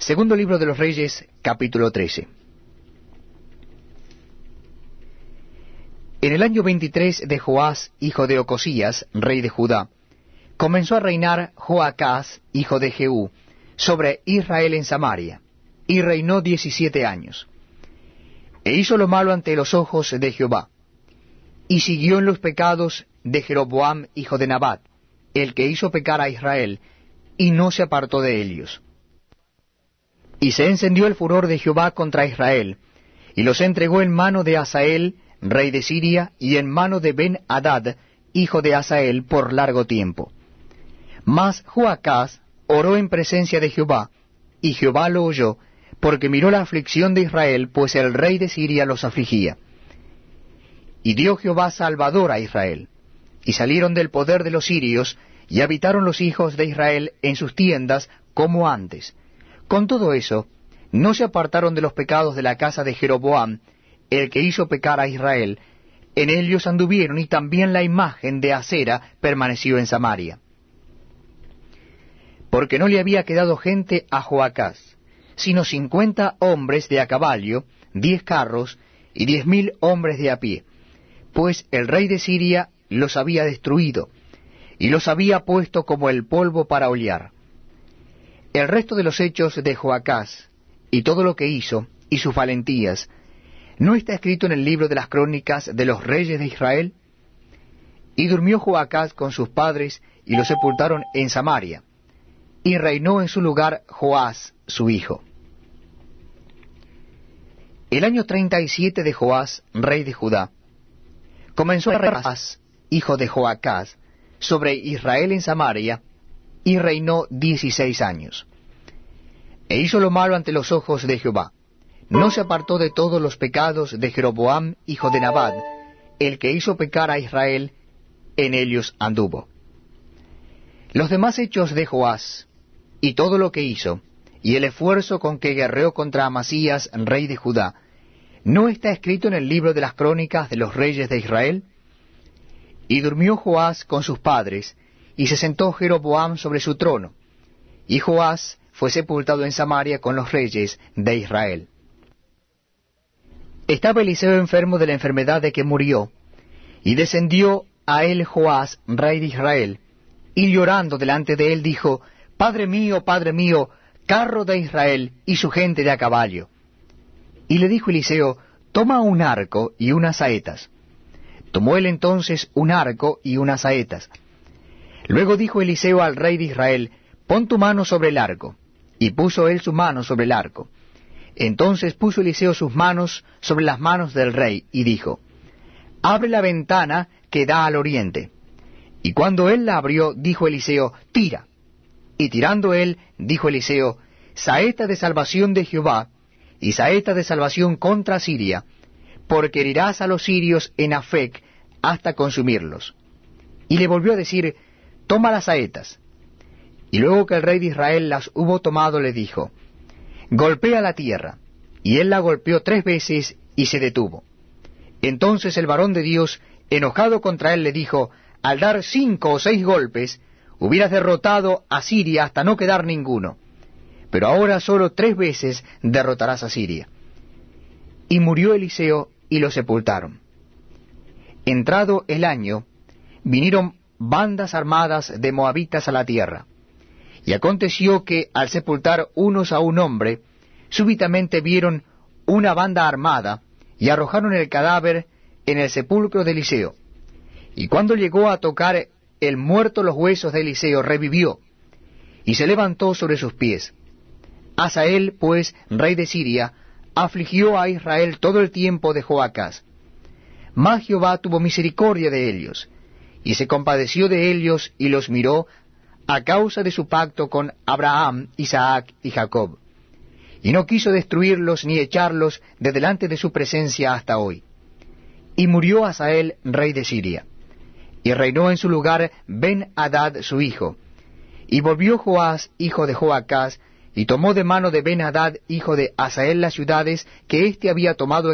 Segundo libro de los Reyes, capítulo 13. En el año 23 de Joás, hijo de Ocosías, rey de Judá, comenzó a reinar Joacás, hijo de Jehú, sobre Israel en Samaria, y reinó diecisiete años. E hizo lo malo ante los ojos de Jehová, y siguió en los pecados de Jeroboam, hijo de Nabat, el que hizo pecar a Israel, y no se apartó de ellos. Y se encendió el furor de Jehová contra Israel, y los entregó en mano de Asael, rey de Siria, y en mano de Ben-Hadad, hijo de Asael, por largo tiempo. Mas Joacás oró en presencia de Jehová, y Jehová lo oyó, porque miró la aflicción de Israel, pues el rey de Siria los afligía. Y dio Jehová salvador a Israel. Y salieron del poder de los sirios, y habitaron los hijos de Israel en sus tiendas como antes. Con todo eso, no se apartaron de los pecados de la casa de Jeroboam, el que hizo pecar a Israel, en ellos anduvieron y también la imagen de acera permaneció en Samaria. Porque no le había quedado gente a Joacás, sino cincuenta hombres de a caballo, diez carros y diez mil hombres de a pie, pues el rey de Siria los había destruido, y los había puesto como el polvo para olear. El resto de los hechos de Joacás, y todo lo que hizo, y sus valentías, ¿no está escrito en el libro de las crónicas de los reyes de Israel? Y durmió Joacás con sus padres, y los sepultaron en Samaria, y reinó en su lugar Joás, su hijo. El año treinta y siete de Joás, rey de Judá, comenzó a Joás, hijo de Joacás, sobre Israel en Samaria, y reinó dieciséis años. E hizo lo malo ante los ojos de Jehová no se apartó de todos los pecados de Jeroboam, hijo de Nabad, el que hizo pecar a Israel, en ellos anduvo. Los demás hechos de Joás, y todo lo que hizo, y el esfuerzo con que guerreó contra Amasías, rey de Judá, ¿no está escrito en el libro de las crónicas de los reyes de Israel? Y durmió Joás con sus padres, y se sentó Jeroboam sobre su trono, y Joás fue sepultado en Samaria con los reyes de Israel. Estaba Eliseo enfermo de la enfermedad de que murió, y descendió a él Joás, rey de Israel, y llorando delante de él dijo, Padre mío, Padre mío, carro de Israel y su gente de a caballo. Y le dijo Eliseo, Toma un arco y unas saetas. Tomó él entonces un arco y unas saetas. Luego dijo Eliseo al rey de Israel, Pon tu mano sobre el arco. Y puso él su mano sobre el arco. Entonces puso Eliseo sus manos sobre las manos del rey y dijo, Abre la ventana que da al oriente. Y cuando él la abrió, dijo Eliseo, Tira. Y tirando él, dijo Eliseo, Saeta de salvación de Jehová, y saeta de salvación contra Siria, porque herirás a los sirios en Afec hasta consumirlos. Y le volvió a decir, Toma las saetas. Y luego que el rey de Israel las hubo tomado, le dijo, golpea la tierra. Y él la golpeó tres veces y se detuvo. Entonces el varón de Dios, enojado contra él, le dijo, al dar cinco o seis golpes, hubieras derrotado a Siria hasta no quedar ninguno. Pero ahora solo tres veces derrotarás a Siria. Y murió Eliseo y lo sepultaron. Entrado el año, vinieron bandas armadas de moabitas a la tierra. Y aconteció que al sepultar unos a un hombre, súbitamente vieron una banda armada y arrojaron el cadáver en el sepulcro de Eliseo. Y cuando llegó a tocar el muerto los huesos de Eliseo, revivió y se levantó sobre sus pies. Asael, pues, rey de Siria, afligió a Israel todo el tiempo de Joacás. Mas Jehová tuvo misericordia de ellos, y se compadeció de ellos y los miró a causa de su pacto con Abraham, Isaac y Jacob, y no quiso destruirlos ni echarlos de delante de su presencia hasta hoy. Y murió Asael, rey de Siria, y reinó en su lugar Ben-Hadad su hijo, y volvió Joás, hijo de Joacás, y tomó de mano de Ben-Hadad, hijo de Asael, las ciudades que éste había tomado